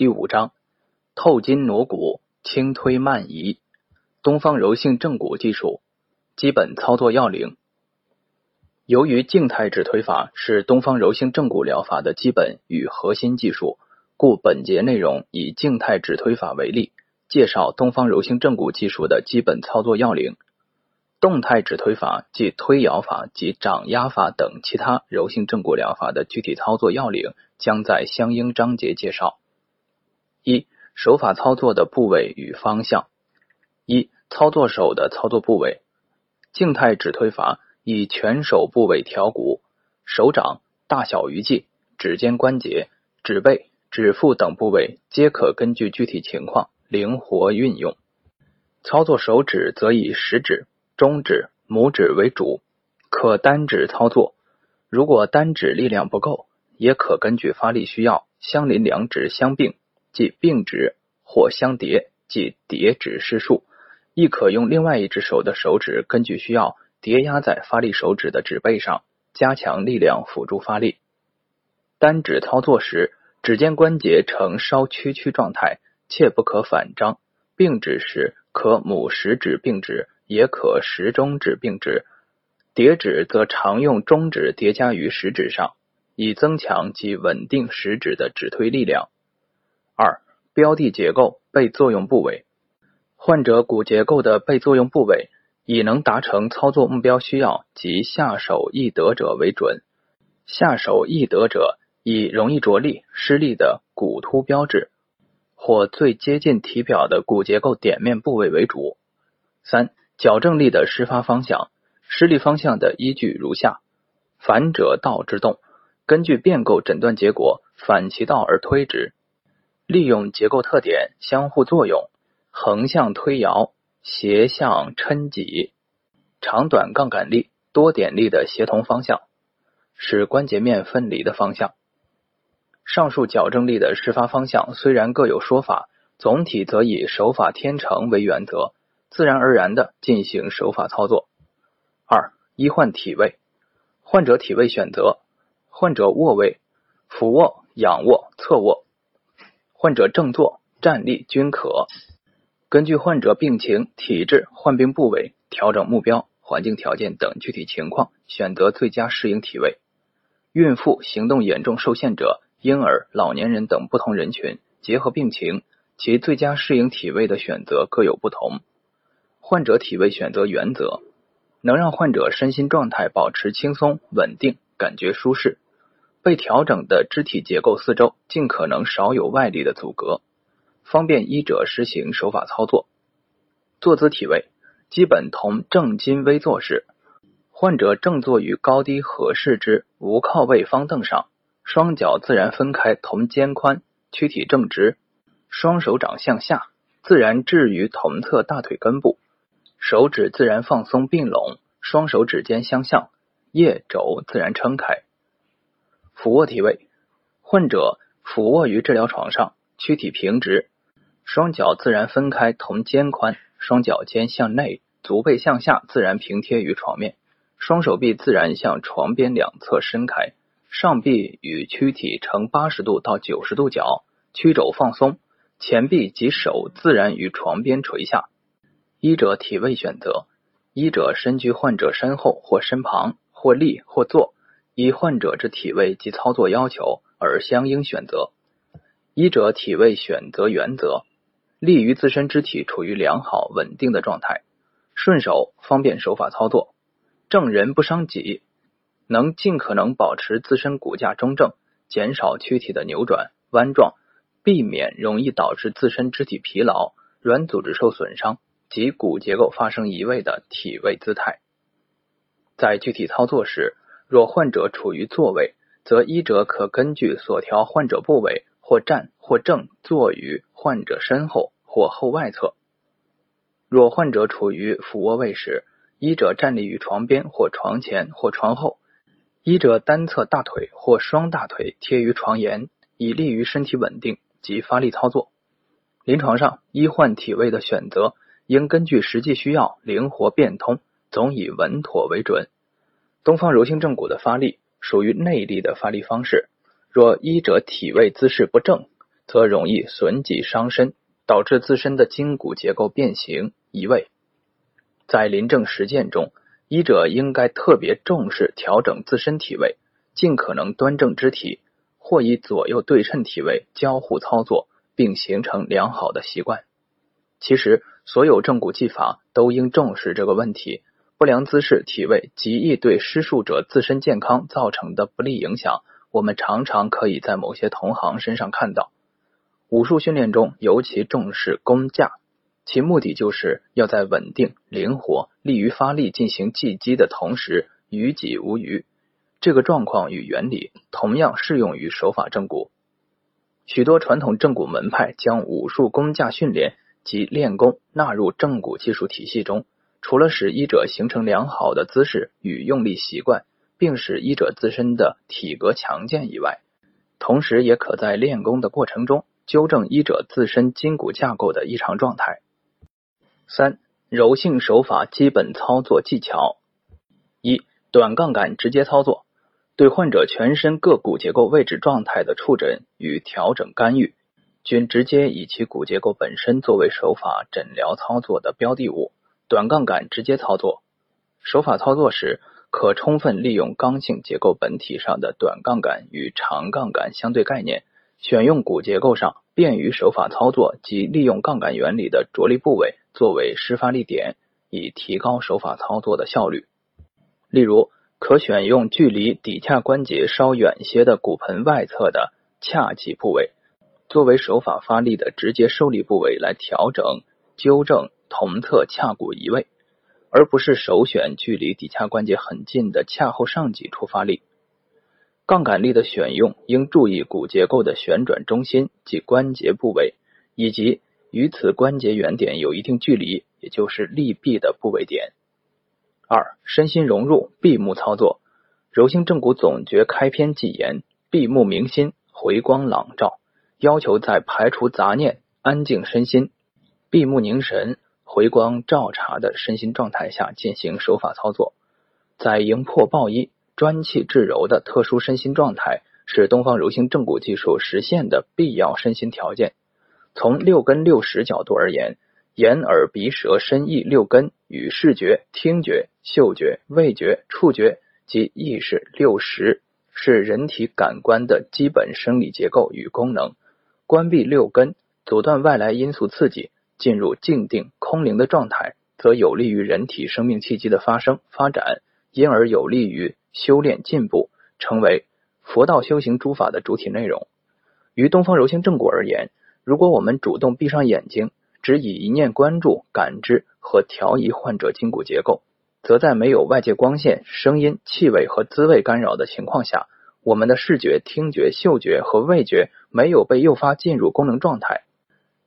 第五章透筋挪骨、轻推慢移、东方柔性正骨技术基本操作要领。由于静态指推法是东方柔性正骨疗法的基本与核心技术，故本节内容以静态指推法为例，介绍东方柔性正骨技术的基本操作要领。动态指推法即推摇法及掌压法等其他柔性正骨疗法的具体操作要领，将在相应章节介绍。一、手法操作的部位与方向。一、操作手的操作部位。静态指推法以全手部位调骨，手掌、大小鱼际、指尖关节、指背、指腹等部位皆可根据具体情况灵活运用。操作手指则以食指。中指、拇指为主，可单指操作。如果单指力量不够，也可根据发力需要，相邻两指相并，即并指或相叠，即叠指施术。亦可用另外一只手的手指，根据需要叠压在发力手指的指背上，加强力量，辅助发力。单指操作时，指尖关节呈稍屈曲状态，切不可反张。并指时，可拇食指并指。也可食中指并指，叠指则常用中指叠加于食指上，以增强及稳定食指的指推力量。标的结构被作用部位，患者骨结构的被作用部位以能达成操作目标需要及下手易得者为准。下手易得者以容易着力、失力的骨突标志，或最接近体表的骨结构点面部位为主。三。矫正力的施发方向，施力方向的依据如下：反者道之动，根据变构诊断结果，反其道而推之，利用结构特点相互作用，横向推摇，斜向抻挤，长短杠杆力、多点力的协同方向，使关节面分离的方向。上述矫正力的施发方向虽然各有说法，总体则以手法天成为原则。自然而然的进行手法操作。二、医患体位，患者体位选择：患者卧位、俯卧、仰卧、侧卧；患者正坐、站立均可。根据患者病情、体质、患病部位、调整目标、环境条件等具体情况，选择最佳适应体位。孕妇、行动严重受限者、婴儿、老年人等不同人群，结合病情，其最佳适应体位的选择各有不同。患者体位选择原则：能让患者身心状态保持轻松稳定，感觉舒适；被调整的肢体结构四周尽可能少有外力的阻隔，方便医者实行手法操作。坐姿体位基本同正襟危坐式。患者正坐于高低合适之无靠位方凳上，双脚自然分开同肩宽，躯体正直，双手掌向下，自然置于同侧大腿根部。手指自然放松并拢，双手指尖相向，腋肘自然撑开。俯卧体位，患者俯卧于治疗床上，躯体平直，双脚自然分开同肩宽，双脚尖向内，足背向下，自然平贴于床面，双手臂自然向床边两侧伸开，上臂与躯体呈八十度到九十度角，曲肘放松，前臂及手自然于床边垂下。医者体位选择：医者身居患者身后或身旁，或立或坐，以患者之体位及操作要求而相应选择。医者体位选择原则：利于自身肢体处于良好稳定的状态，顺手方便手法操作，正人不伤己，能尽可能保持自身骨架中正，减少躯体的扭转弯状，避免容易导致自身肢体疲劳、软组织受损伤。及骨结构发生移位的体位姿态，在具体操作时，若患者处于坐位，则医者可根据所调患者部位，或站或正坐于患者身后或后外侧；若患者处于俯卧位时，医者站立于床边或床前或床后，医者单侧大腿或双大腿贴于床沿，以利于身体稳定及发力操作。临床上，医患体位的选择。应根据实际需要灵活变通，总以稳妥为准。东方柔性正骨的发力属于内力的发力方式，若医者体位姿势不正，则容易损己伤身，导致自身的筋骨结构变形移位。在临证实践中，医者应该特别重视调整自身体位，尽可能端正肢体，或以左右对称体位交互操作，并形成良好的习惯。其实，所有正骨技法都应重视这个问题。不良姿势、体位极易对施术者自身健康造成的不利影响，我们常常可以在某些同行身上看到。武术训练中尤其重视弓架，其目的就是要在稳定、灵活、利于发力进行技击的同时，于己无余。这个状况与原理同样适用于手法正骨。许多传统正骨门派将武术弓架训练及练功纳入正骨技术体系中。除了使医者形成良好的姿势与用力习惯，并使医者自身的体格强健以外，同时也可在练功的过程中纠正医者自身筋骨架构的异常状态。三、柔性手法基本操作技巧：一、短杠杆直接操作，对患者全身各骨结构位置状态的触诊与调整干预，均直接以其骨结构本身作为手法诊疗操作的标的物。短杠杆直接操作手法操作时，可充分利用刚性结构本体上的短杠杆与长杠杆相对概念，选用骨结构上便于手法操作及利用杠杆原理的着力部位作为施发力点，以提高手法操作的效率。例如，可选用距离骶髂关节稍远些的骨盆外侧的髂脊部位，作为手法发力的直接受力部位来调整、纠正。同侧髂骨移位，而不是首选距离骶髂关节很近的髂后上棘出发力。杠杆力的选用应注意骨结构的旋转中心及关节部位，以及与此关节原点有一定距离，也就是力臂的部位点。二、身心融入闭目操作，柔性正骨总诀开篇即言：闭目明心，回光朗照，要求在排除杂念、安静身心、闭目凝神。回光照察的身心状态下进行手法操作，在营破抱一、专气致柔的特殊身心状态，是东方柔性正骨技术实现的必要身心条件。从六根六识角度而言，眼、耳、鼻、舌、身、意六根与视觉、听觉、嗅觉、味觉、触觉及意识六识是人体感官的基本生理结构与功能。关闭六根，阻断外来因素刺激。进入静定空灵的状态，则有利于人体生命气机的发生发展，因而有利于修炼进步，成为佛道修行诸法的主体内容。于东方柔性正骨而言，如果我们主动闭上眼睛，只以一念关注、感知和调移患者筋骨结构，则在没有外界光线、声音、气味和滋味干扰的情况下，我们的视觉、听觉、嗅觉和味觉没有被诱发进入功能状态。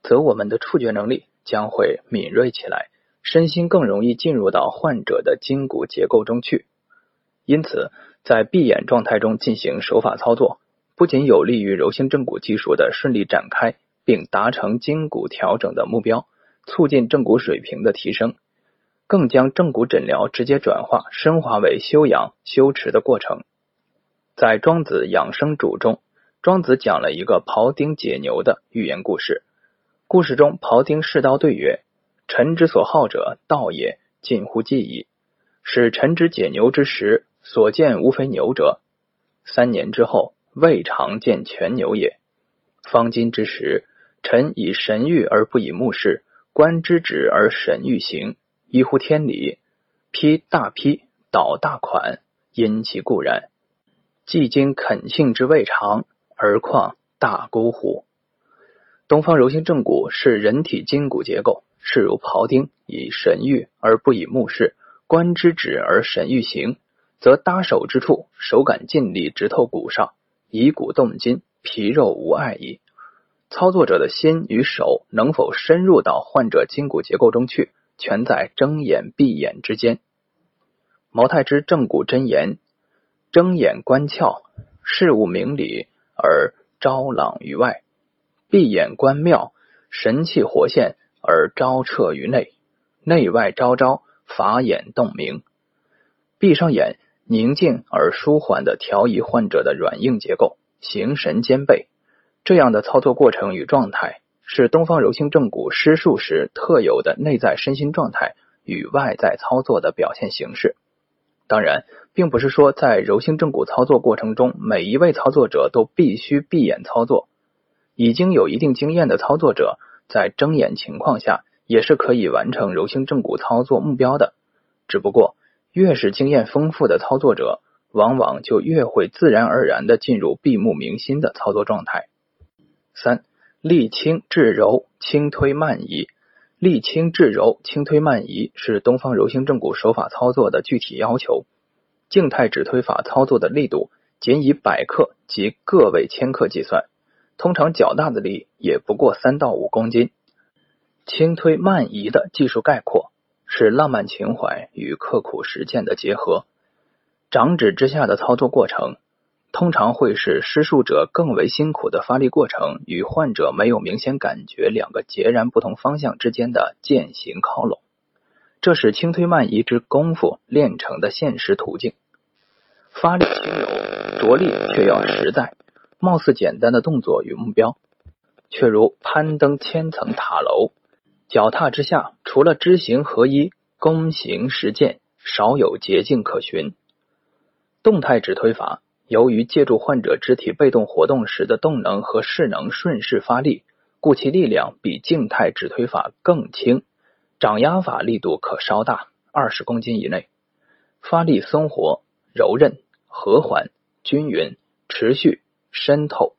则我们的触觉能力将会敏锐起来，身心更容易进入到患者的筋骨结构中去。因此，在闭眼状态中进行手法操作，不仅有利于柔性正骨技术的顺利展开，并达成筋骨调整的目标，促进正骨水平的提升，更将正骨诊疗直接转化升华为修养修持的过程。在《庄子养生主》中，庄子讲了一个庖丁解牛的寓言故事。故事中，庖丁试刀对曰：“臣之所好者，道也，近乎技矣。使臣之解牛之时，所见无非牛者。三年之后，未尝见全牛也。方今之时，臣以神谕而不以目视，观之止而神欲行，依乎天理，批大批，导大款，因其固然。既经恳性之未尝，而况大孤乎？”东方柔性正骨是人体筋骨结构，是如庖丁以神欲而不以目视，观之止而神欲行，则搭手之处，手感尽力直透骨上，以骨动筋，皮肉无碍矣。操作者的心与手能否深入到患者筋骨结构中去，全在睁眼闭眼之间。毛太之正骨真言：睁眼观窍，事物明理而昭朗于外。闭眼观妙，神气活现而昭彻于内，内外昭昭，法眼洞明。闭上眼，宁静而舒缓的调移患者的软硬结构，形神兼备。这样的操作过程与状态，是东方柔性正骨施术时特有的内在身心状态与外在操作的表现形式。当然，并不是说在柔性正骨操作过程中，每一位操作者都必须闭眼操作。已经有一定经验的操作者，在睁眼情况下，也是可以完成柔性正骨操作目标的。只不过，越是经验丰富的操作者，往往就越会自然而然的进入闭目明心的操作状态。三力轻至柔，轻推慢移。力轻至柔，轻推慢移是东方柔性正骨手法操作的具体要求。静态指推法操作的力度仅以百克及个位千克计算，通常较大的力也不过三到五公斤。轻推慢移的技术概括是浪漫情怀与刻苦实践的结合。掌指之下的操作过程。通常会是施术者更为辛苦的发力过程与患者没有明显感觉两个截然不同方向之间的渐行靠拢，这是轻推慢移之功夫练成的现实途径。发力轻柔，着力却要实在。貌似简单的动作与目标，却如攀登千层塔楼，脚踏之下，除了知行合一、躬行实践，少有捷径可循。动态指推法。由于借助患者肢体被动活动时的动能和势能顺势发力，故其力量比静态指推法更轻。掌压法力度可稍大，二十公斤以内。发力松活、柔韧、和缓、均匀、持续、渗透。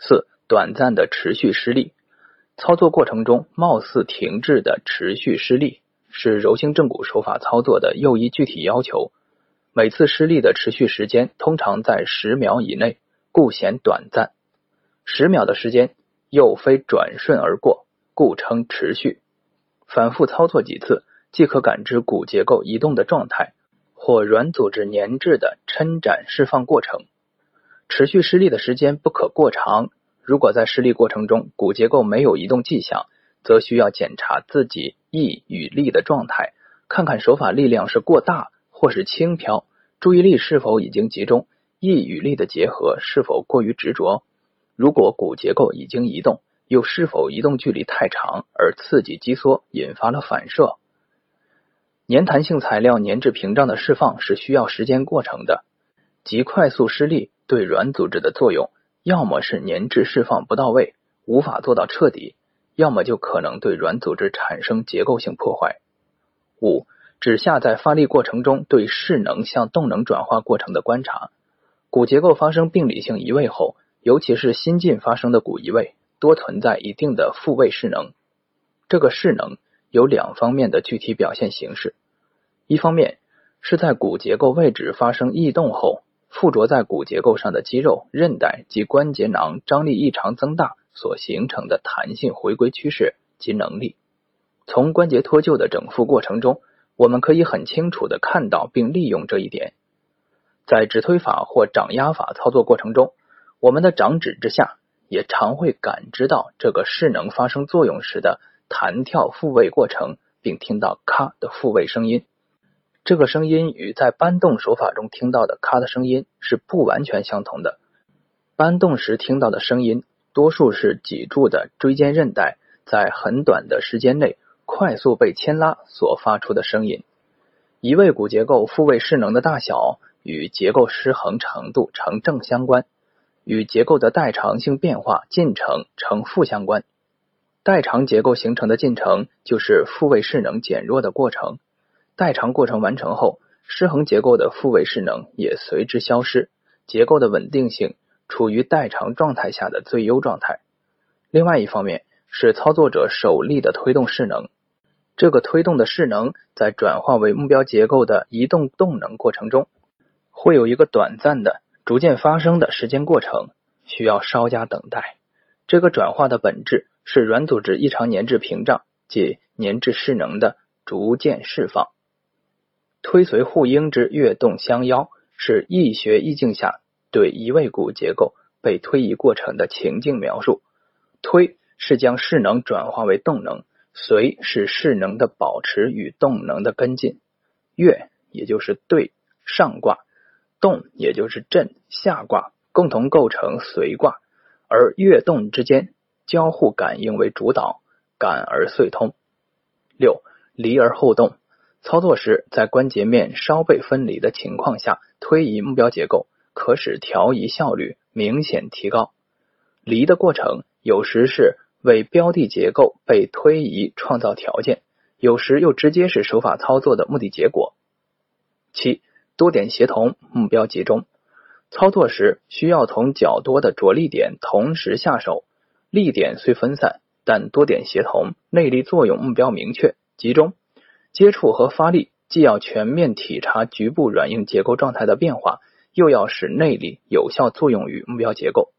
四、短暂的持续失利。操作过程中貌似停滞的持续失利，是柔性正骨手法操作的又一具体要求。每次失利的持续时间通常在十秒以内，故显短暂。十秒的时间又非转瞬而过，故称持续。反复操作几次，即可感知骨结构移动的状态，或软组织粘滞的抻展释放过程。持续施力的时间不可过长。如果在施力过程中骨结构没有移动迹象，则需要检查自己意与力的状态，看看手法力量是过大。或是轻飘，注意力是否已经集中，意与力的结合是否过于执着？如果骨结构已经移动，又是否移动距离太长而刺激肌缩，引发了反射？粘弹性材料粘滞屏障的释放是需要时间过程的，极快速施力对软组织的作用，要么是粘滞释放不到位，无法做到彻底，要么就可能对软组织产生结构性破坏。五。指下在发力过程中对势能向动能转化过程的观察，骨结构发生病理性移位后，尤其是新近发生的骨移位，多存在一定的复位势能。这个势能有两方面的具体表现形式：一方面是在骨结构位置发生异动后，附着在骨结构上的肌肉、韧带及关节囊张力异常增大所形成的弹性回归趋势及能力。从关节脱臼的整复过程中。我们可以很清楚的看到并利用这一点，在指推法或掌压法操作过程中，我们的掌指之下也常会感知到这个势能发生作用时的弹跳复位过程，并听到咔的复位声音。这个声音与在搬动手法中听到的咔的声音是不完全相同的。搬动时听到的声音，多数是脊柱的椎间韧带在很短的时间内。快速被牵拉所发出的声音，移位骨结构复位势能的大小与结构失衡程度成正相关，与结构的代偿性变化进程成负相关。代偿结构形成的进程就是复位势能减弱的过程，代偿过程完成后，失衡结构的复位势能也随之消失，结构的稳定性处于代偿状态下的最优状态。另外一方面是操作者手力的推动势能。这个推动的势能在转化为目标结构的移动动能过程中，会有一个短暂的、逐渐发生的时间过程，需要稍加等待。这个转化的本质是软组织异常粘滞屏障即粘滞势能的逐渐释放。推随互应之跃动相邀，是易学意境下对移位骨结构被推移过程的情境描述。推是将势能转化为动能。随是势能的保持与动能的跟进，跃也就是对上卦，动也就是震下卦，共同构成随卦。而跃动之间交互感应为主导，感而遂通。六离而后动，操作时在关节面稍被分离的情况下推移目标结构，可使调移效率明显提高。离的过程有时是为标的结构被推移创造条件，有时又直接是手法操作的目的结果。七多点协同，目标集中。操作时需要从较多的着力点同时下手，力点虽分散，但多点协同，内力作用目标明确集中。接触和发力既要全面体察局部软硬结构状态的变化，又要使内力有效作用于目标结构。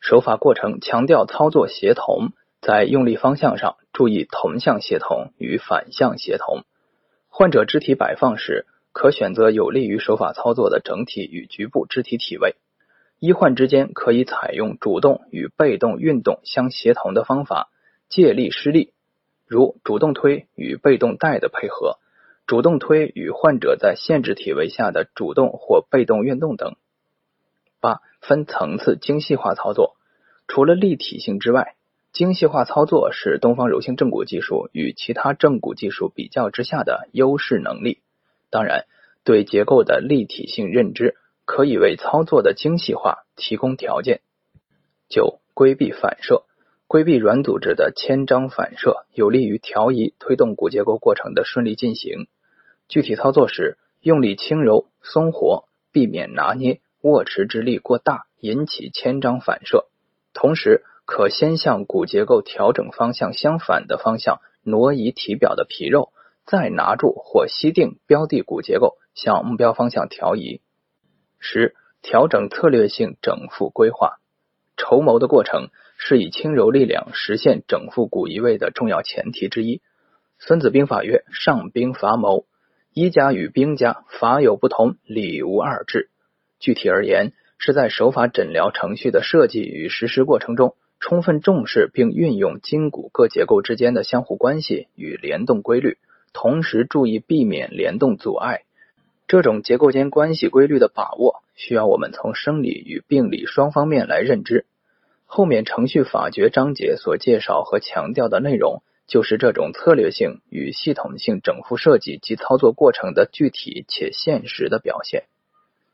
手法过程强调操作协同，在用力方向上注意同向协同与反向协同。患者肢体摆放时。可选择有利于手法操作的整体与局部肢体体位，医患之间可以采用主动与被动运动相协同的方法，借力施力，如主动推与被动带的配合，主动推与患者在限制体位下的主动或被动运动等。八分层次精细化操作，除了立体性之外，精细化操作是东方柔性正骨技术与其他正骨技术比较之下的优势能力。当然，对结构的立体性认知可以为操作的精细化提供条件。九、规避反射，规避软组织的牵张反射，有利于调移推动骨结构过程的顺利进行。具体操作时，用力轻柔松活，避免拿捏握持之力过大，引起牵张反射。同时，可先向骨结构调整方向相反的方向挪移体表的皮肉。再拿住或吸定标的骨结构，向目标方向调移。十、调整策略性整复规划。筹谋的过程是以轻柔力量实现整复骨移位的重要前提之一。孙子兵法曰：“上兵伐谋，医家与兵家法有不同，理无二致。”具体而言，是在手法诊疗程序的设计与实施过程中，充分重视并运用筋骨各结构之间的相互关系与联动规律。同时注意避免联动阻碍，这种结构间关系规律的把握，需要我们从生理与病理双方面来认知。后面程序法诀章节所介绍和强调的内容，就是这种策略性与系统性整复设计及操作过程的具体且现实的表现。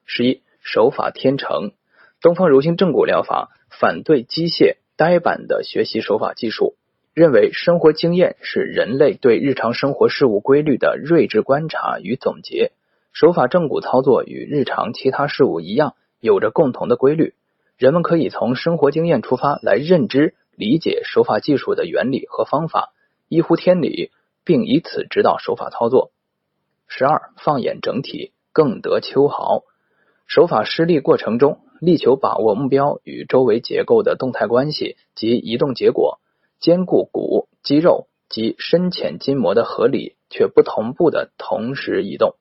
十一手法天成，东方柔性正骨疗法反对机械呆板的学习手法技术。认为生活经验是人类对日常生活事物规律的睿智观察与总结。手法正骨操作与日常其他事物一样，有着共同的规律。人们可以从生活经验出发来认知、理解手法技术的原理和方法，依乎天理，并以此指导手法操作。十二，放眼整体，更得秋毫。手法施力过程中，力求把握目标与周围结构的动态关系及移动结果。兼顾骨、肌肉及深浅筋膜的合理却不同步的同时移动，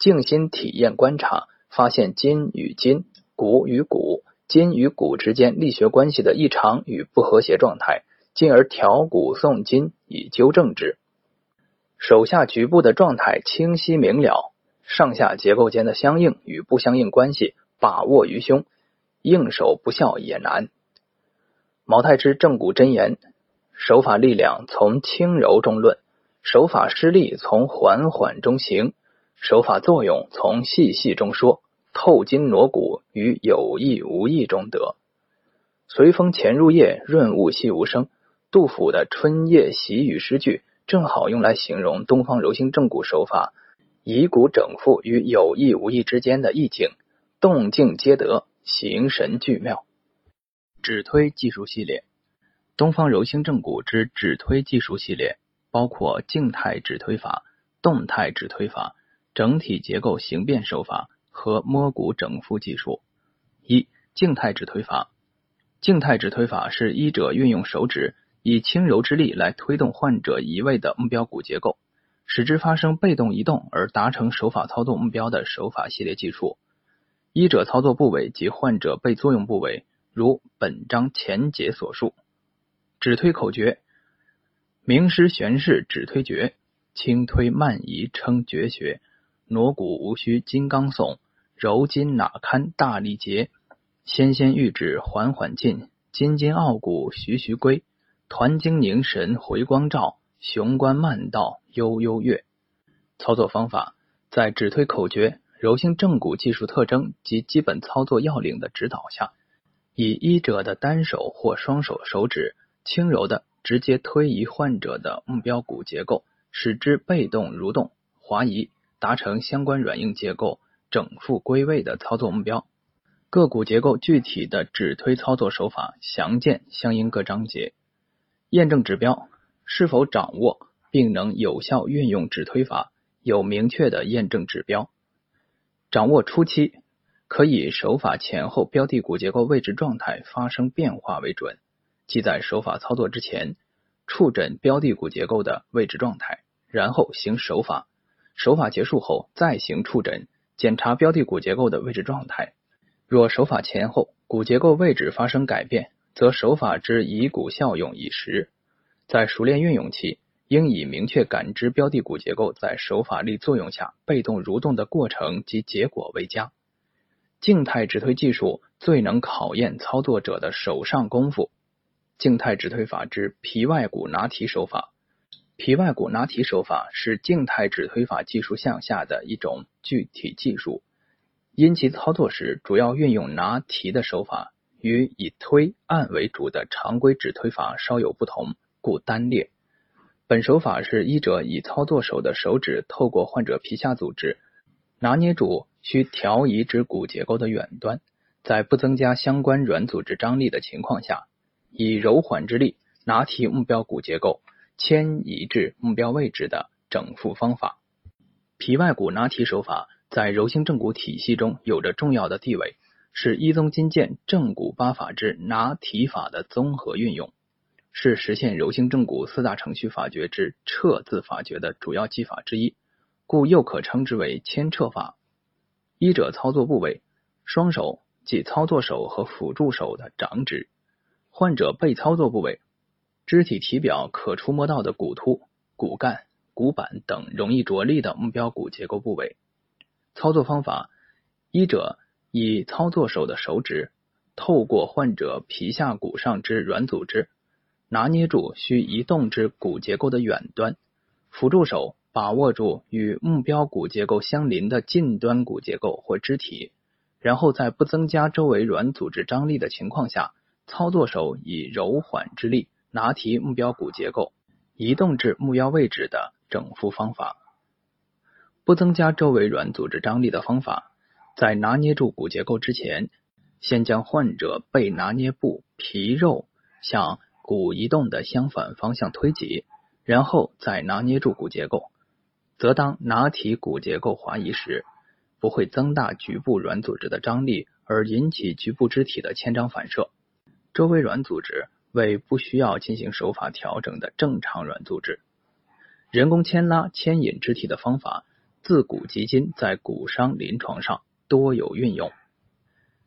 静心体验观察，发现筋与筋、骨与骨、筋与骨之间力学关系的异常与不和谐状态，进而调骨送筋以纠正之。手下局部的状态清晰明了，上下结构间的相应与不相应关系把握于胸，应手不效也难。毛太之正骨真言：手法力量从轻柔中论，手法施力从缓缓中行，手法作用从细细中说，透筋挪骨于有意无意中得。随风潜入夜，润物细无声。杜甫的《春夜喜雨》诗句，正好用来形容东方柔性正骨手法以骨整复与有意无意之间的意境，动静皆得，形神俱妙。指推技术系列，东方柔性正骨之指推技术系列包括静态指推法、动态指推法、整体结构形变手法和摸骨整复技术。一、静态指推法。静态指推法是医者运用手指以轻柔之力来推动患者移位的目标骨结构，使之发生被动移动而达成手法操作目标的手法系列技术。医者操作部位及患者被作用部位。如本章前节所述，指推口诀：名师玄式指推诀，轻推慢移称绝学，锣鼓无需金刚耸，柔筋哪堪大力竭，纤纤玉指缓缓进，金金傲骨徐徐归，团精凝神回光照，雄关漫道悠悠月。操作方法在指推口诀、柔性正骨技术特征及基本操作要领的指导下，以医者的单手或双手手指轻柔的直接推移患者的目标骨结构，使之被动蠕动、滑移，达成相关软硬结构整复归位的操作目标。各骨结构具体的指推操作手法详见相应各章节。验证指标是否掌握并能有效运用指推法，有明确的验证指标。掌握初期，可以手法前后标的骨结构位置状态发生变化为准，即在手法操作之前触诊标的骨结构的位置状态，然后行手法。手法结束后再行触诊，检查标的骨结构的位置状态。若手法前后骨结构位置发生改变，则手法之以骨效用已实。在熟练运用期，应以明确感知标的骨结构在手法力作用下被动蠕动的过程及结果为佳。静态直推技术最能考验操作者的手上功夫。静态直推法之皮外骨拿提手法，皮外骨拿提手法是静态指推法技术项下的一种具体技术。因其操作时主要运用拿提的手法，与以推按为主的常规指推法稍有不同，故单列。本手法是医者以操作手的手指透过患者皮下组织，拿捏住需调移之骨结构的远端，在不增加相关软组织张力的情况下，以柔缓之力拿提目标骨结构，迁移至目标位置的整复方法。皮外骨拿提手法。在柔性正骨体系中有着重要的地位，是一宗金剑正骨八法之拿提法的综合运用，是实现柔性正骨四大程序法诀之撤字法诀的主要技法之一，故又可称之为牵撤法。医者操作部位：双手即操作手和辅助手的掌指；患者被操作部位：肢体体表可触摸到的骨突、骨干、骨板等容易着力的目标骨结构部位。操作方法：医者以操作手的手指透过患者皮下骨上之软组织，拿捏住需移动之骨结构的远端；辅助手把握住与目标骨结构相邻的近端骨结构或肢体，然后在不增加周围软组织张力的情况下，操作手以柔缓之力拿提目标骨结构，移动至目标位置的整复方法。不增加周围软组织张力的方法，在拿捏住骨结构之前，先将患者被拿捏部皮肉向骨移动的相反方向推挤，然后再拿捏住骨结构，则当拿提骨结构滑移时，不会增大局部软组织的张力，而引起局部肢体的牵张反射。周围软组织为不需要进行手法调整的正常软组织。人工牵拉、牵引肢体的方法。自古及今，在骨伤临床上多有运用，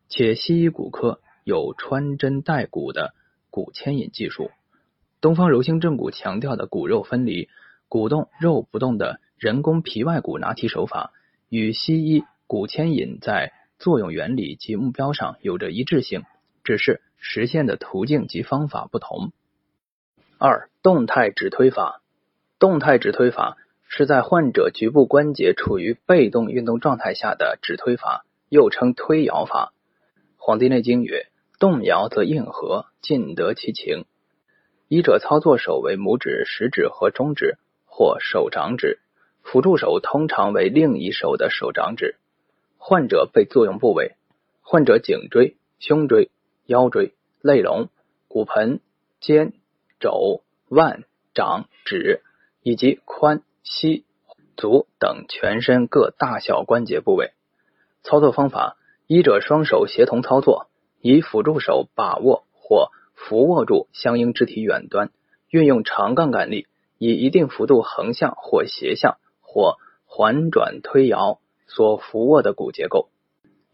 且西医骨科有穿针带骨的骨牵引技术。东方柔性正骨强调的骨肉分离、骨动肉不动的人工皮外骨拿提手法，与西医骨牵引在作用原理及目标上有着一致性，只是实现的途径及方法不同。二、动态指推法，动态指推法。是在患者局部关节处于被动运动状态下的指推法，又称推摇法。《黄帝内经》曰：“动摇则应和，尽得其情。”医者操作手为拇指、食指和中指或手掌指，辅助手通常为另一手的手掌指。患者被作用部位：患者颈椎、胸椎、腰椎、肋龙、骨盆、肩、肘、腕、掌、指以及髋。膝、足等全身各大小关节部位。操作方法：医者双手协同操作，以辅助手把握或扶握住相应肢体远端，运用长杠杆力，以一定幅度横向或斜向或环转推摇所扶握的骨结构，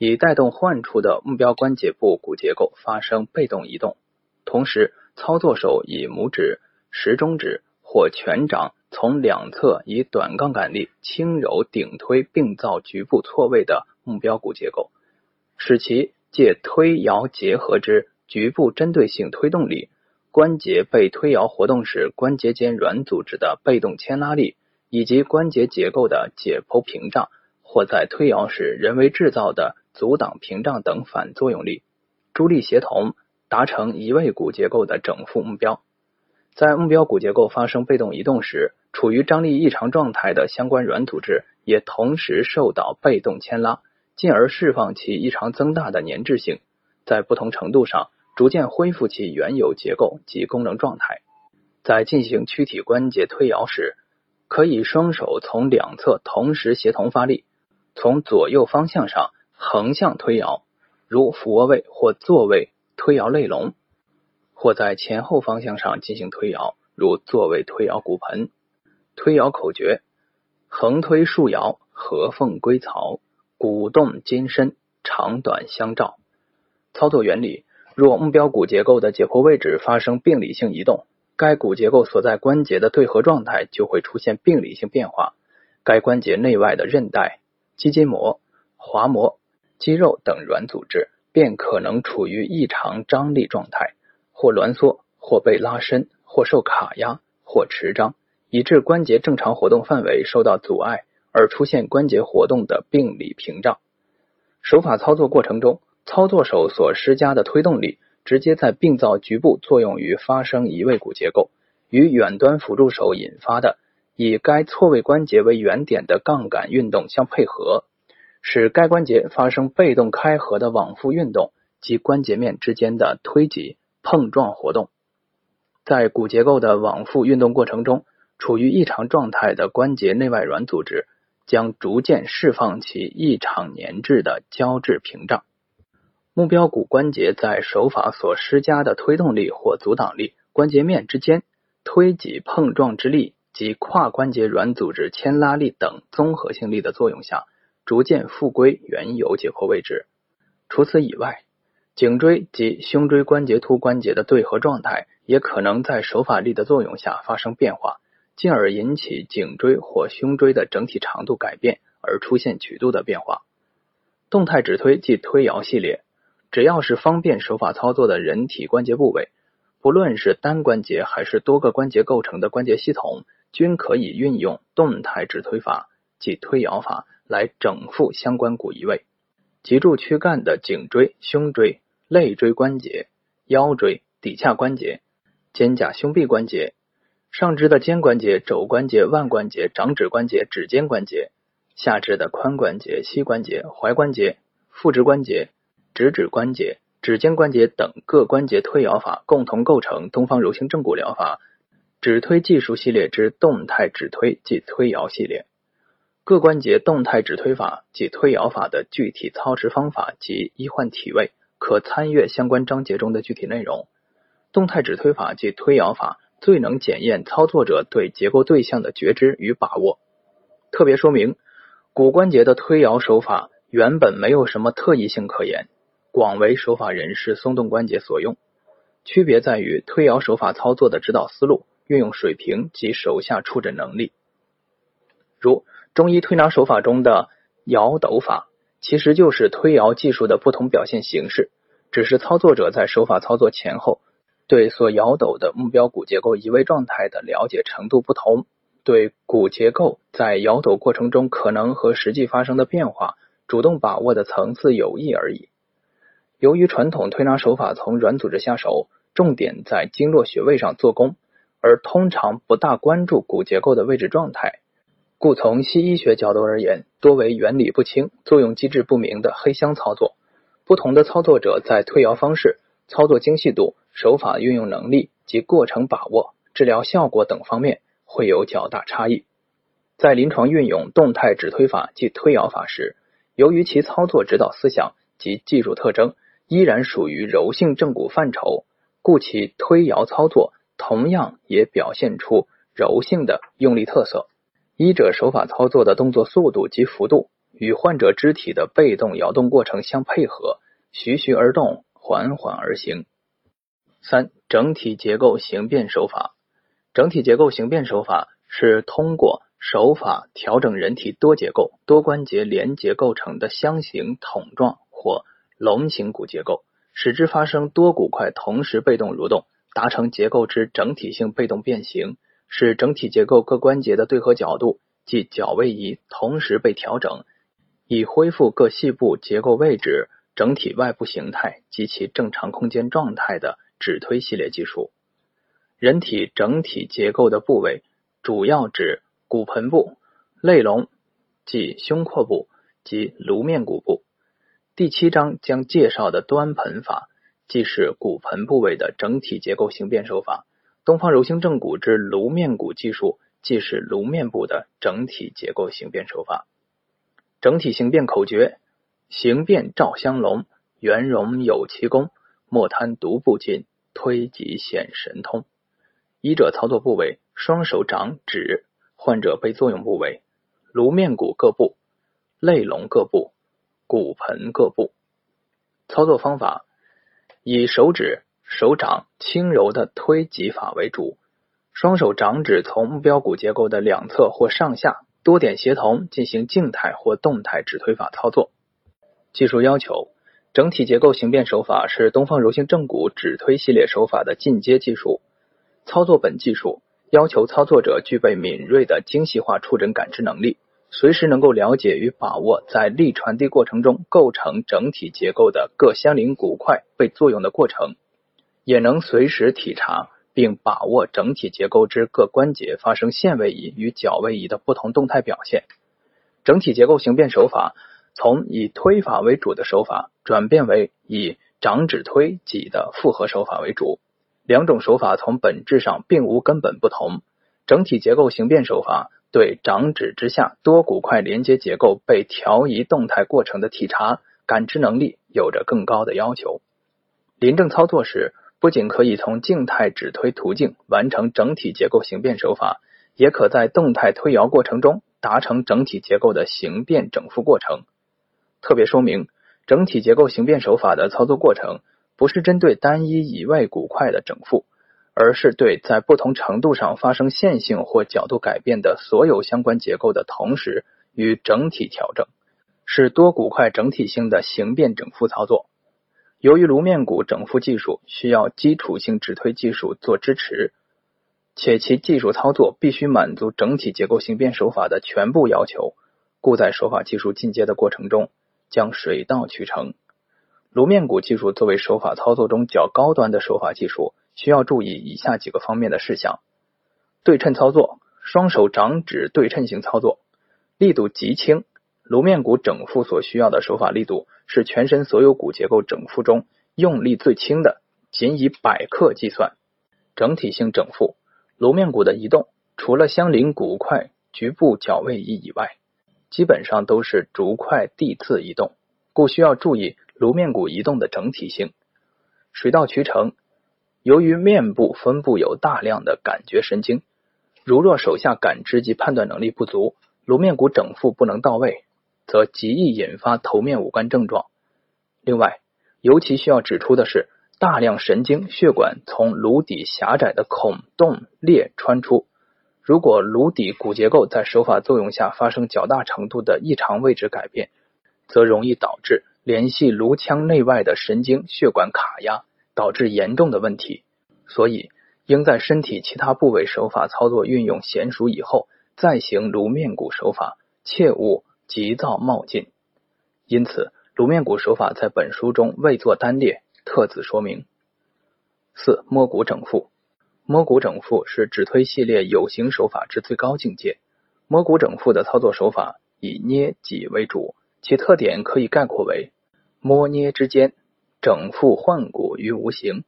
以带动患处的目标关节部骨结构发生被动移动。同时，操作手以拇指、食中指或全掌。从两侧以短杠杆力轻柔顶推并造局部错位的目标骨结构，使其借推摇结合之局部针对性推动力、关节被推摇活动时关节间软组织的被动牵拉力，以及关节结构的解剖屏障或在推摇时人为制造的阻挡屏障等反作用力，助力协同达成移位骨结构的整复目标。在目标骨结构发生被动移动时，处于张力异常状态的相关软组织也同时受到被动牵拉，进而释放其异常增大的粘滞性，在不同程度上。逐渐恢复其原有结构及功能状态。在进行躯体关节推摇时，可以双手从两侧同时协同发力，从左右方向上横向推摇，如俯卧位或坐位推摇肋龙；或在前后方向上进行推摇，如坐位推摇骨盆。推摇口诀：横推竖摇，合缝归槽，鼓动筋伸，长短相照。操作原理。若目标骨结构的解剖位置发生病理性移动，该骨结构所在关节的对合状态就会出现病理性变化，该关节内外的韧带、肌筋膜、滑膜、肌肉等软组织便可能处于异常张力状态，或挛缩，或被拉伸，或受卡压，或持张，以致关节正常活动范围受到阻碍，而出现关节活动的病理屏障。手法操作过程中。操作手所施加的推动力，直接在病灶局部作用于发生移位骨结构，与远端辅助手引发的以该错位关节为原点的杠杆运动相配合，使该关节发生被动开合的往复运动及关节面之间的推挤碰撞活动。在骨结构的往复运动过程中，处于异常状态的关节内外软组织将逐渐释放其异常粘滞的胶质屏障。目标骨关节在手法所施加的推动力或阻挡力、关节面之间推挤碰撞之力及跨关节软组织牵拉力等综合性力的作用下，逐渐复归原有解剖位置。除此以外，颈椎及胸椎关节突关节的对合状态也可能在手法力的作用下发生变化，进而引起颈椎或胸椎的整体长度改变而出现曲度的变化。动态指推即推摇系列。只要是方便手法操作的人体关节部位，不论是单关节还是多个关节构成的关节系统，均可以运用动态指推法即推摇法来整复相关骨移位。脊柱躯干的颈椎、胸椎、肋椎关节、腰椎、骶髂关节、肩胛胸臂关节、上肢的肩关节、肘关节、腕关节、掌指关节、指尖关节、下肢的髋关节、膝关节、踝关节、腹直关节。直指关节、指尖关节等各关节推摇法共同构成东方柔性正骨疗法指推技术系列之动态指推即推摇系列。各关节动态指推法及推摇法的具体操持方法及医患体位，可参阅相关章节中的具体内容。动态指推法及推摇法最能检验操作者对结构对象的觉知与把握。特别说明，骨关节的推摇手法原本没有什么特异性可言。广为手法人士松动关节所用，区别在于推摇手法操作的指导思路、运用水平及手下触诊能力。如中医推拿手法中的摇斗法，其实就是推摇技术的不同表现形式，只是操作者在手法操作前后对所摇斗的目标骨结构移位状态的了解程度不同，对骨结构在摇斗过程中可能和实际发生的变化主动把握的层次有异而已。由于传统推拿手法从软组织下手，重点在经络穴位上做功，而通常不大关注骨结构的位置状态，故从西医学角度而言，多为原理不清、作用机制不明的黑箱操作。不同的操作者在推摇方式、操作精细度、手法运用能力及过程把握、治疗效果等方面会有较大差异。在临床运用动态指推法及推摇法时，由于其操作指导思想及技术特征，依然属于柔性正骨范畴，故其推摇操作同样也表现出柔性的用力特色。医者手法操作的动作速度及幅度与患者肢体的被动摇动过程相配合，徐徐而动，缓缓而行。三、整体结构形变手法。整体结构形变手法是通过手法调整人体多结构、多关节连结构成的箱形、桶状或龙形骨结构，使之发生多骨块同时被动蠕动，达成结构之整体性被动变形，使整体结构各关节的对合角度即角位移同时被调整，以恢复各细部结构位置、整体外部形态及其正常空间状态的指推系列技术。人体整体结构的部位主要指骨盆部、肋龙即胸廓部及颅面骨部。第七章将介绍的端盆法，即是骨盆部位的整体结构形变手法。东方柔性正骨之颅面骨技术，即是颅面部的整体结构形变手法。整体形变口诀：形变照香龙，圆融有其功，莫贪独步进，推己显神通。医者操作部位：双手掌指；患者被作用部位：颅面骨各部、肋龙各部、骨盆各部。操作方法：以手指、手掌轻柔的推挤法为主，双手掌指从目标骨结构的两侧或上下多点协同进行静态或动态指推法操作。技术要求：整体结构形变手法是东方柔性正骨指推系列手法的进阶技术。操作本技术要求操作者具备敏锐的精细化触诊感知能力，随时能够了解与把握在力传递过程中构成整体结构的各相邻骨块被作用的过程，也能随时体察并把握整体结构之各关节发生线位移与角位移的不同动态表现。整体结构形变手法从以推法为主的手法转变为以掌指推挤的复合手法为主。两种手法从本质上并无根本不同。整体结构形变手法对掌指之下多骨块连接结构被调移动态过程的体察感知能力有着更高的要求。临证操作时，不仅可以从静态指推途径完成整体结构形变手法，也可在动态推摇过程中达成整体结构的形变整复过程。特别说明，整体结构形变手法的操作过程。不是针对单一以外骨块的整复，而是对在不同程度上发生线性或角度改变的所有相关结构的同时与整体调整，是多骨块整体性的形变整复操作。由于颅面骨整复技术需要基础性指推技术做支持，且其技术操作必须满足整体结构形变手法的全部要求，故在手法技术进阶的过程中将水到渠成。颅面骨技术作为手法操作中较高端的手法技术，需要注意以下几个方面的事项：对称操作，双手掌指对称型操作，力度极轻。颅面骨整复所需要的手法力度是全身所有骨结构整复中用力最轻的，仅以百克计算。整体性整复，颅面骨的移动，除了相邻骨块局部角位移以外，基本上都是逐块递次移动，故需要注意。颅面骨移动的整体性，水到渠成。由于面部分布有大量的感觉神经，如若手下感知及判断能力不足，颅面骨整复不能到位，则极易引发头面五官症状。另外，尤其需要指出的是，大量神经血管从颅底狭窄的孔洞裂穿出，如果颅底骨结构在手法作用下发生较大程度的异常位置改变，则容易导致。联系颅腔内外的神经血管卡压，导致严重的问题。所以，应在身体其他部位手法操作运用娴熟以后，再行颅面骨手法，切勿急躁冒进。因此，颅面骨手法在本书中未作单列，特此说明。四摸骨整复，摸骨整复是指推系列有形手法之最高境界。摸骨整复的操作手法以捏挤为主。其特点可以概括为摸捏之间整复换骨于无形。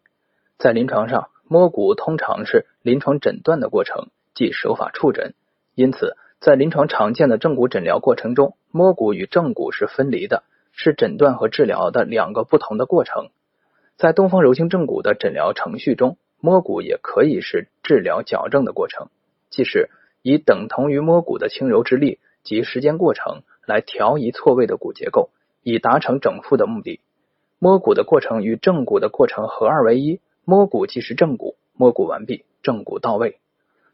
在临床上，摸骨通常是临床诊断的过程，即手法触诊。因此，在临床常见的正骨诊疗过程中，摸骨与正骨是分离的，是诊断和治疗的两个不同的过程。在东方柔性正骨的诊疗程序中，摸骨也可以是治疗矫正的过程，即是以等同于摸骨的轻柔之力及时间过程。来调移错位的骨结构，以达成整复的目的。摸骨的过程与正骨的过程合二为一，摸骨即是正骨，摸骨完毕，正骨到位。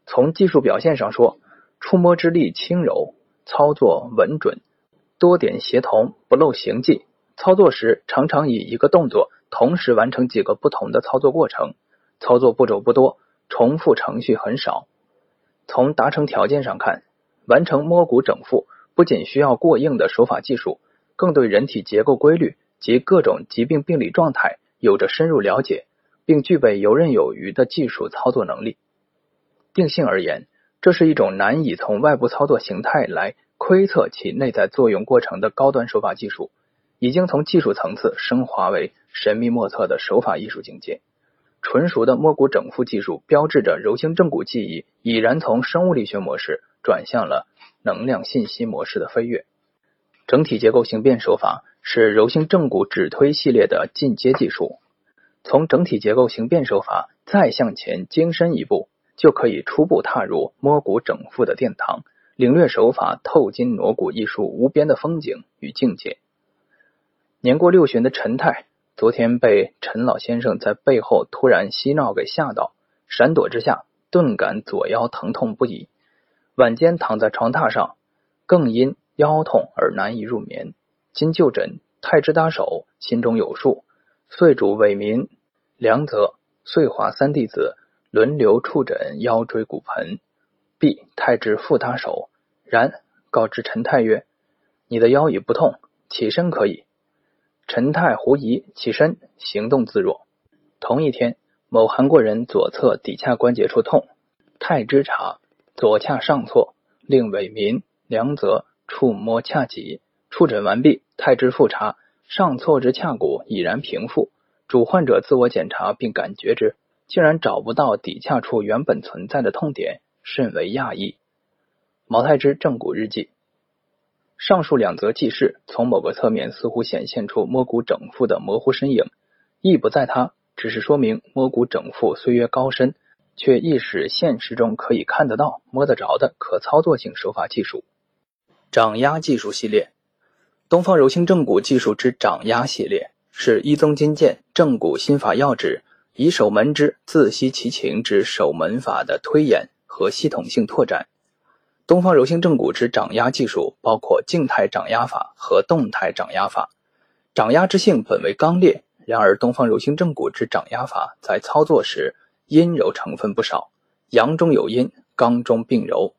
从技术表现上说，触摸之力轻柔，操作稳准，多点协同，不漏形迹，操作时常常以一个动作同时完成几个不同的操作过程，操作步骤不多，重复程序很少。从达成条件上看，完成摸骨整复不仅需要过硬的手法技术，更对人体结构规律及各种疾病病理状态有着深入了解，并具备游刃有余的技术操作能力。定性而言，这是一种难以从外部操作形态来窥测其内在作用过程的高端手法技术，已经从技术层次升华为神秘莫测的手法艺术境界。纯熟的摸骨整复技术，标志着柔性正骨技艺已然从生物力学模式转向了能量信息模式的飞跃。整体结构形变手法是柔性正骨指推系列的进阶技术。从整体结构形变手法再向前精深一步。就可以初步踏入摸骨整复的殿堂，领略手法透筋挪骨艺术无边的风景与境界。年过六旬的陈太，昨天被陈老先生在背后突然嬉闹给吓到，闪躲之下，顿感左腰疼痛不已。晚间躺在床榻上，更因腰痛而难以入眠。经就诊，太之搭手，心中有数，遂主伟民、梁泽、遂华三弟子。轮流触诊腰椎骨盆，必太知复他手。然告知陈太曰：“你的腰已不痛，起身可以。”陈太狐疑，起身行动自若。同一天，某韩国人左侧骶髂关节处痛，太之察左髂上挫，令伟民、梁泽触摸髂脊。触诊完毕，太之复查上挫之髂骨已然平复。主患者自我检查并感觉之。竟然找不到底下处原本存在的痛点，甚为讶异。毛太之正骨日记，上述两则记事从某个侧面似乎显现出摸骨整复的模糊身影，意不在他，只是说明摸骨整复虽约高深，却亦是现实中可以看得到、摸得着的可操作性手法技术。掌压技术系列，东方柔性正骨技术之掌压系列，是一宗金剑正骨心法要旨。以守门之自息其情之守门法的推演和系统性拓展，东方柔性正骨之掌压技术包括静态掌压法和动态掌压法。掌压之性本为刚烈，然而东方柔性正骨之掌压法在操作时阴柔成分不少，阳中有阴，刚中并柔。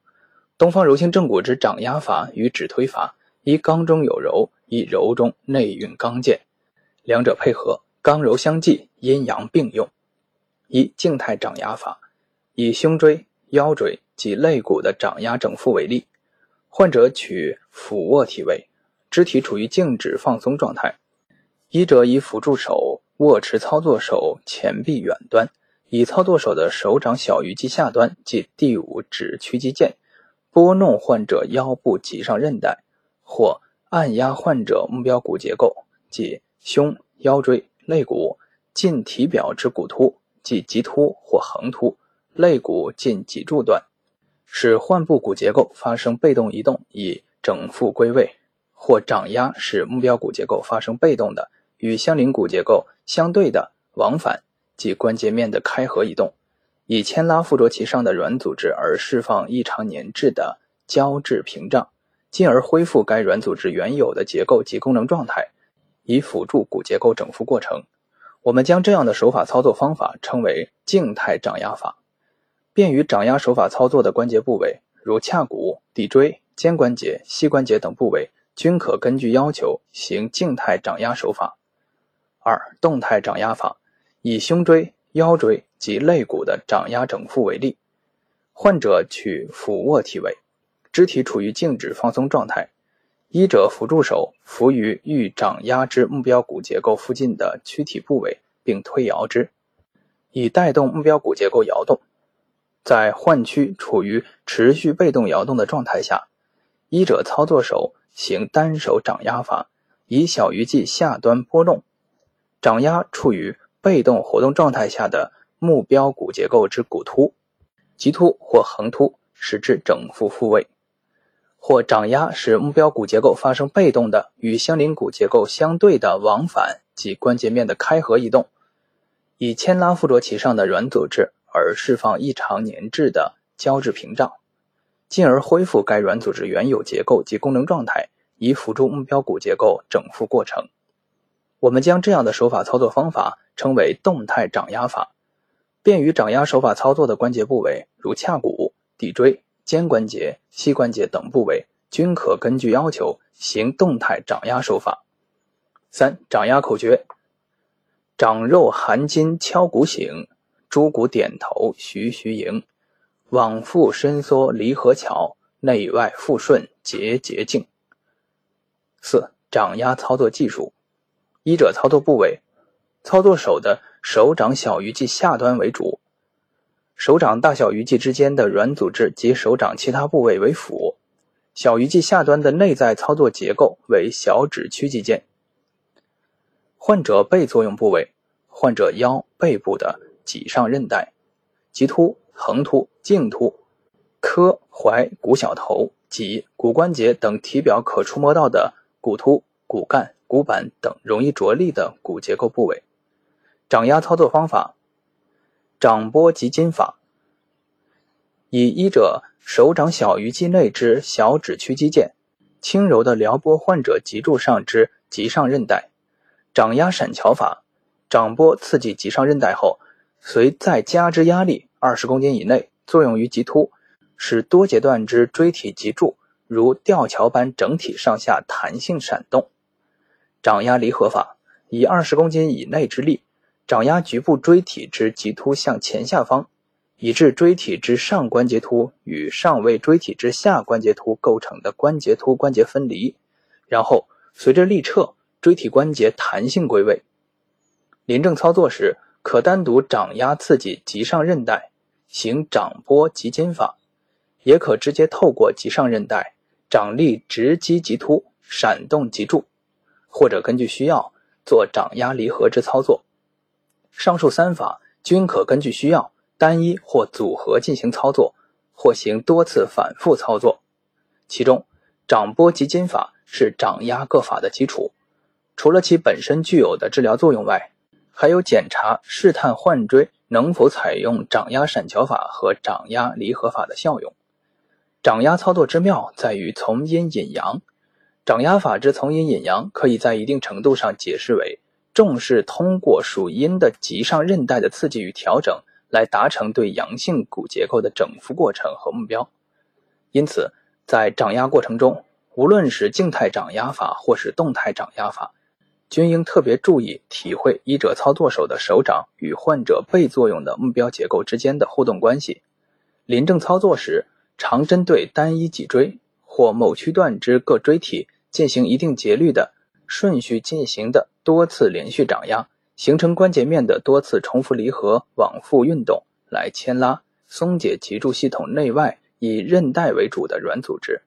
东方柔性正骨之掌压法与指推法，一刚中有柔，一柔中内蕴刚健，两者配合。刚柔相济，阴阳并用。一静态掌压法，以胸椎、腰椎及肋骨的掌压整复为例，患者取俯卧体位，肢体处于静止放松状态。医者以辅助手握持操作手前臂远端，以操作手的手掌小鱼际下端即第五指屈肌腱，拨弄患者腰部脊上韧带，或按压患者目标骨结构，即胸、腰椎。肋骨近体表之骨突，即棘突或横突；肋骨近脊柱段，使患部骨结构发生被动移动，以整复归位；或掌压使目标骨结构发生被动的与相邻骨结构相对的往返，即关节面的开合移动，以牵拉附着其上的软组织而释放异常粘滞的胶质屏障，进而恢复该软组织原有的结构及功能状态。以辅助骨结构整复过程，我们将这样的手法操作方法称为静态掌压法。便于掌压手法操作的关节部位，如髂骨、骶椎、肩关节、膝关节等部位，均可根据要求行静态掌压手法。二、动态掌压法，以胸椎、腰椎及肋骨的掌压整复为例，患者取俯卧体位，肢体处于静止放松状态。医者辅助手扶于欲掌压之目标骨结构附近的躯体部位，并推摇之，以带动目标骨结构摇动。在患区处于持续被动摇动的状态下，医者操作手行单手掌压法，以小鱼际下端拨弄，掌压处于被动活动状态下的目标骨结构之骨突、棘突或横突，使之整复复位。或掌压使目标骨结构发生被动的与相邻骨结构相对的往返及关节面的开合移动，以牵拉附着其上的软组织而释放异常粘滞的胶质屏障，进而恢复该软组织原有结构及功能状态，以辅助目标骨结构整复过程。我们将这样的手法操作方法称为动态掌压法。便于掌压手法操作的关节部位，如髂骨、骶椎、肩关节、膝关节等部位，均可根据要求行动态掌压手法。三、掌压口诀：掌肉含筋敲骨醒，诸骨点头徐徐迎，往复伸缩离合巧，内外复顺节节静。四、掌压操作技术。一者操作部位，操作手的手掌小鱼际下端为主，手掌大小鱼际之间的软组织及手掌其他部位为辅，小鱼际下端的内在操作结构为小指屈肌腱。患者背作用部位，患者腰背部的脊上韧带、棘突、横突、颈突、髁踝股小头、脊骨关节等体表可触摸到的骨突、骨干。骨板等容易着力的骨结构部位，掌压操作方法：掌拨及筋法。以医者手掌小鱼肌内之小指屈肌腱，轻柔的撩拨患者脊柱上之棘上韧带。掌压闪桥法：掌拨刺激脊上韧带后，随再加之压力二十公斤以内，作用于棘突，使多节段之椎体脊柱如吊桥般整体上下弹性闪动。掌压离合法，以二十公斤以内之力，掌压局部椎体之棘突向前下方，以致椎体之上关节突与上位椎体之下关节突构成的关节突关节分离，然后随着力撤，椎体关节弹性归位。临证操作时，可单独掌压刺激棘上韧带，行掌拨棘筋法；也可直接透过棘上韧带，掌力直击棘突，闪动脊柱。或者根据需要做掌压离合之操作，上述三法均可根据需要单一或组合进行操作，或行多次反复操作。其中，掌拨及筋法是掌压各法的基础。除了其本身具有的治疗作用外，还有检查试探患椎能否采用掌压闪桥法和掌压离合法的效用。掌压操作之妙在于从阴引阳。掌压法之从阴引阳，可以在一定程度上解释为重视通过属阴的棘上韧带的刺激与调整，来达成对阳性骨结构的整复过程和目标。因此，在掌压过程中，无论是静态掌压法或是动态掌压法，均应特别注意体会医者操作手的手掌与患者背作用的目标结构之间的互动关系。临证操作时，常针对单一脊椎。或某区段之各椎体进行一定节律的顺序进行的多次连续掌压，形成关节面的多次重复离合往复运动，来牵拉松解脊柱系统内外以韧带为主的软组织，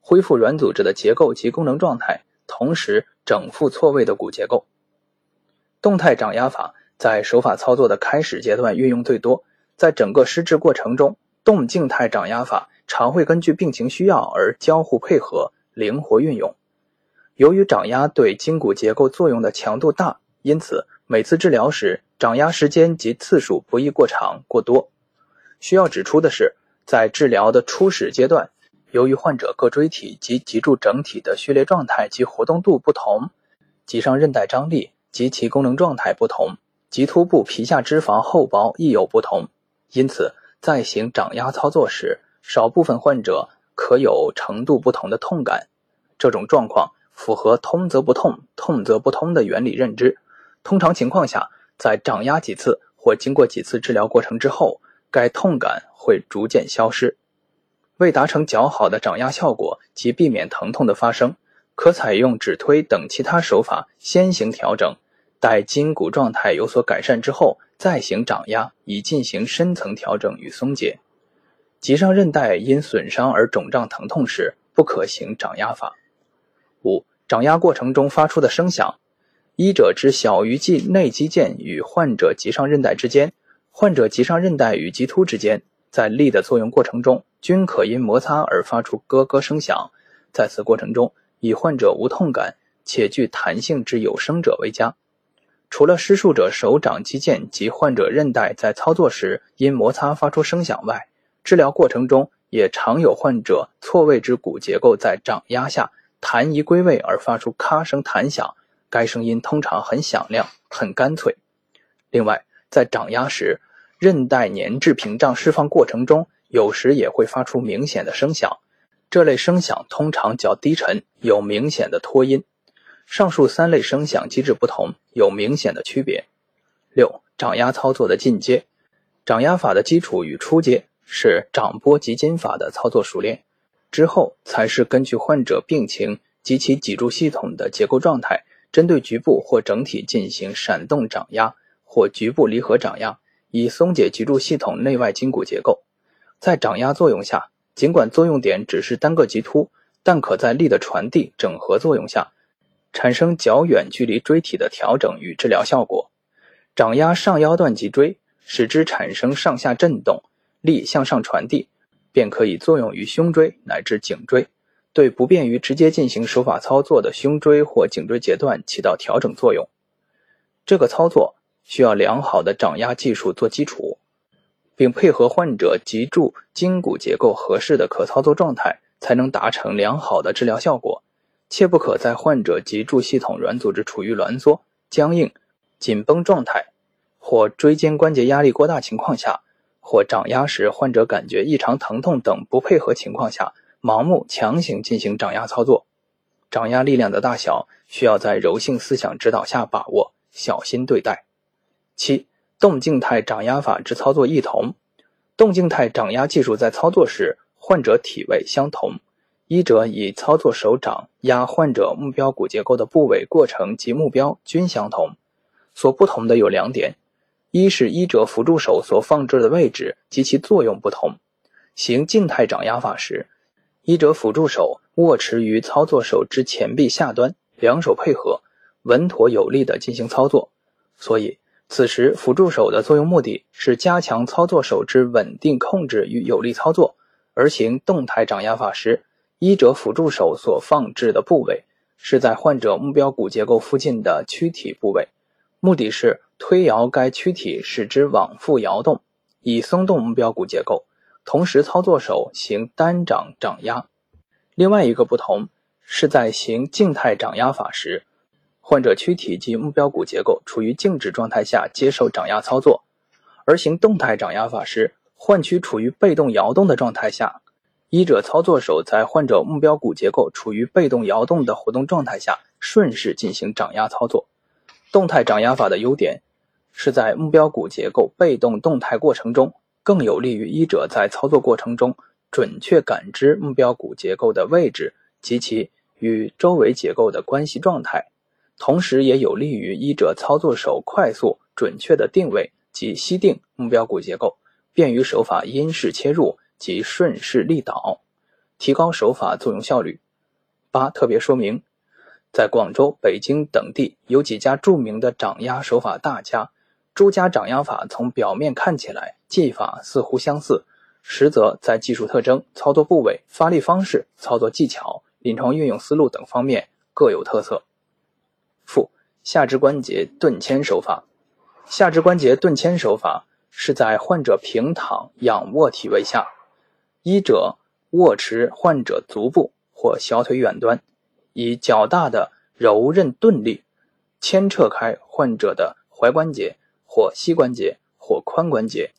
恢复软组织的结构及功能状态，同时整复错位的骨结构。动态掌压法在手法操作的开始阶段运用最多，在整个施治过程中，动静态掌压法。常会根据病情需要而交互配合，灵活运用。由于掌压对筋骨结构作用的强度大，因此每次治疗时掌压时间及次数不宜过长过多。需要指出的是，在治疗的初始阶段，由于患者各椎体及脊柱整体的序列状态及活动度不同，脊上韧带张力及其功能状态不同，棘突部皮下脂肪厚薄亦有不同，因此在行掌压操作时，少部分患者可有程度不同的痛感，这种状况符合“通则不痛，痛则不通”的原理认知。通常情况下，在掌压几次或经过几次治疗过程之后，该痛感会逐渐消失。为达成较好的掌压效果及避免疼痛的发生，可采用指推等其他手法先行调整，待筋骨状态有所改善之后再行掌压，以进行深层调整与松解。脊上韧带因损伤而肿胀疼痛时，不可行掌压法。五、掌压过程中发出的声响，医者之小鱼际内肌腱与患者棘上韧带之间，患者棘上韧带与棘突之间，在力的作用过程中，均可因摩擦而发出咯咯声响。在此过程中，以患者无痛感且具弹性之有声者为佳。除了施术者手掌肌腱及患者韧带在操作时因摩擦发出声响外，治疗过程中也常有患者错位之骨结构在掌压下弹移归位而发出咔声弹响，该声音通常很响亮、很干脆。另外，在掌压时，韧带粘滞屏障释放过程中，有时也会发出明显的声响。这类声响通常较低沉，有明显的拖音。上述三类声响机制不同，有明显的区别。六、掌压操作的进阶。掌压法的基础与初阶是掌拨及筋法的操作熟练，之后才是根据患者病情及其脊柱系统的结构状态，针对局部或整体进行闪动掌压或局部离合掌压，以松解脊柱系统内外筋骨结构。在掌压作用下，尽管作用点只是单个棘突，但可在力的传递整合作用下，产生较远距离椎体的调整与治疗效果。掌压上腰段脊椎。使之产生上下震动，力向上传递，便可以作用于胸椎乃至颈椎，对不便于直接进行手法操作的胸椎或颈椎节段起到调整作用。这个操作需要良好的掌压技术做基础，并配合患者脊柱筋骨结构合适的可操作状态，才能达成良好的治疗效果。切不可在患者脊柱系统软组织处于挛缩、僵硬、紧绷状态。或椎间关节压力过大情况下，或掌压时患者感觉异常疼痛等不配合情况下，盲目强行进行掌压操作。掌压力量的大小需要在柔性思想指导下把握，小心对待。七、动静态掌压法之操作异同。动静态掌压技术在操作时，患者体位相同，医者以操作手掌压患者目标骨结构的部位过程及目标均相同，所不同的有两点。一是医者辅助手所放置的位置及其作用不同。行静态掌压法时，医者辅助手握持于操作手之前臂下端，两手配合，稳妥有力地进行操作。所以，此时辅助手的作用目的是加强操作手之稳定控制与有力操作。而行动态掌压法时，医者辅助手所放置的部位是在患者目标骨结构附近的躯体部位，目的是。推摇该躯体，使之往复摇动，以松动目标骨结构。同时，操作手行单掌掌压。另外一个不同是在行静态掌压法时，患者躯体及目标骨结构处于静止状态下接受掌压操作；而行动态掌压法时，患躯处于被动摇动的状态下，医者操作手在患者目标骨结构处于被动摇动的活动状态下顺势进行掌压操作。动态掌压法的优点。是在目标骨结构被动动态过程中，更有利于医者在操作过程中准确感知目标骨结构的位置及其与周围结构的关系状态，同时也有利于医者操作手快速准确的定位及吸定目标骨结构，便于手法因势切入及顺势利导，提高手法作用效率。八、特别说明，在广州、北京等地有几家著名的掌压手法大家。诸家掌压法从表面看起来技法似乎相似，实则在技术特征、操作部位、发力方式、操作技巧、临床运用思路等方面各有特色。负下肢关节顿牵手法，下肢关节顿牵手法是在患者平躺仰卧体位下，医者握持患者足部或小腿远端，以较大的柔韧钝力牵扯开患者的踝关节。或膝关节或髋关节，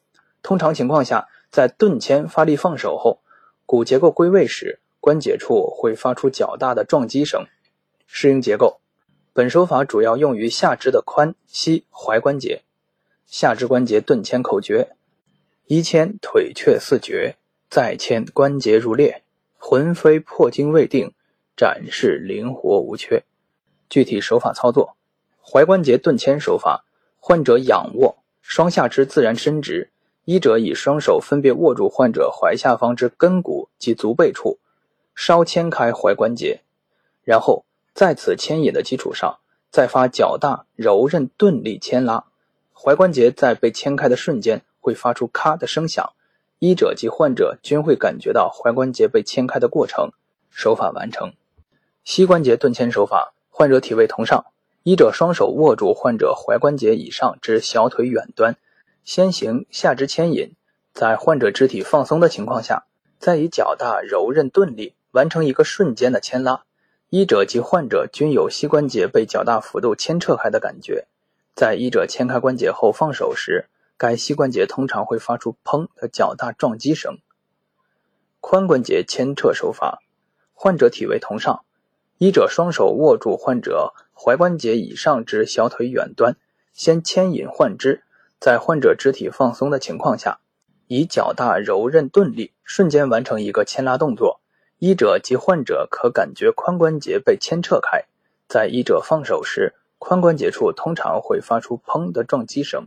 通常情况下，在顿牵发力放手后，骨结构归位时，关节处会发出较大的撞击声。适应结构，本手法主要用于下肢的髋、膝、踝关节。下肢关节顿牵口诀：一牵腿却似绝，再牵关节如裂，魂飞魄惊未定，展示灵活无缺。具体手法操作：踝关节顿牵手法。患者仰卧，双下肢自然伸直，医者以双手分别握住患者踝下方之根骨及足背处，稍牵开踝关节，然后在此牵引的基础上，再发较大柔韧钝力牵拉，踝关节在被牵开的瞬间会发出咔的声响，医者及患者均会感觉到踝关节被牵开的过程。手法完成。膝关节顿牵手法，患者体位同上。医者双手握住患者踝关节以上之小腿远端，先行下肢牵引，在患者肢体放松的情况下，再以较大柔韧钝力完成一个瞬间的牵拉。医者及患者均有膝关节被较大幅度牵扯开的感觉。在医者牵开关节后放手时，该膝关节通常会发出“砰”的较大撞击声。髋关节牵扯手法，患者体位同上，医者双手握住患者踝关节以上至小腿远端，先牵引患肢，在患者肢体放松的情况下，以较大柔韧钝力瞬间完成一个牵拉动作。医者及患者可感觉髋关节被牵扯开，在医者放手时，髋关节处通常会发出“砰”的撞击声。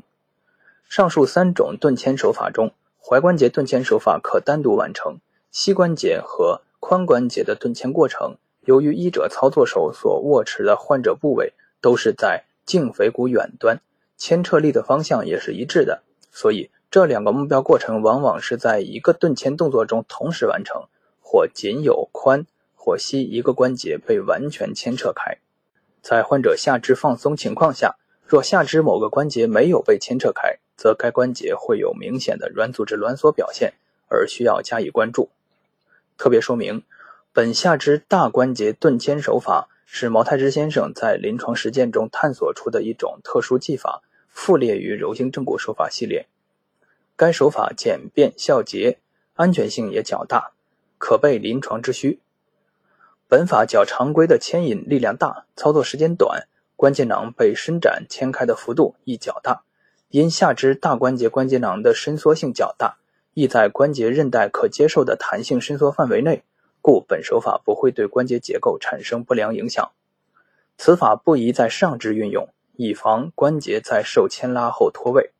上述三种钝牵手法中，踝关节钝牵手法可单独完成，膝关节和髋关节的钝牵过程，由于医者操作手所握持的患者部位都是在胫腓骨远端，牵扯力的方向也是一致的，所以这两个目标过程往往是在一个钝牵动作中同时完成。或仅有髋或膝一个关节被完全牵扯开，在患者下肢放松情况下，若下肢某个关节没有被牵扯开，则该关节会有明显的软组织挛缩表现，而需要加以关注。特别说明，本下肢大关节钝牵手法是毛太之先生在临床实践中探索出的一种特殊技法，附列于柔性正骨手法系列。该手法简便效捷，安全性也较大。可备临床之需。本法较常规的牵引力量大，操作时间短，关节囊被伸展牵开的幅度亦较大。因下肢大关节关节囊的伸缩性较大，亦在关节韧带可接受的弹性伸缩范围内，故本手法不会对关节结构产生不良影响。此法不宜在上肢运用，以防关节在受牵拉后脱位。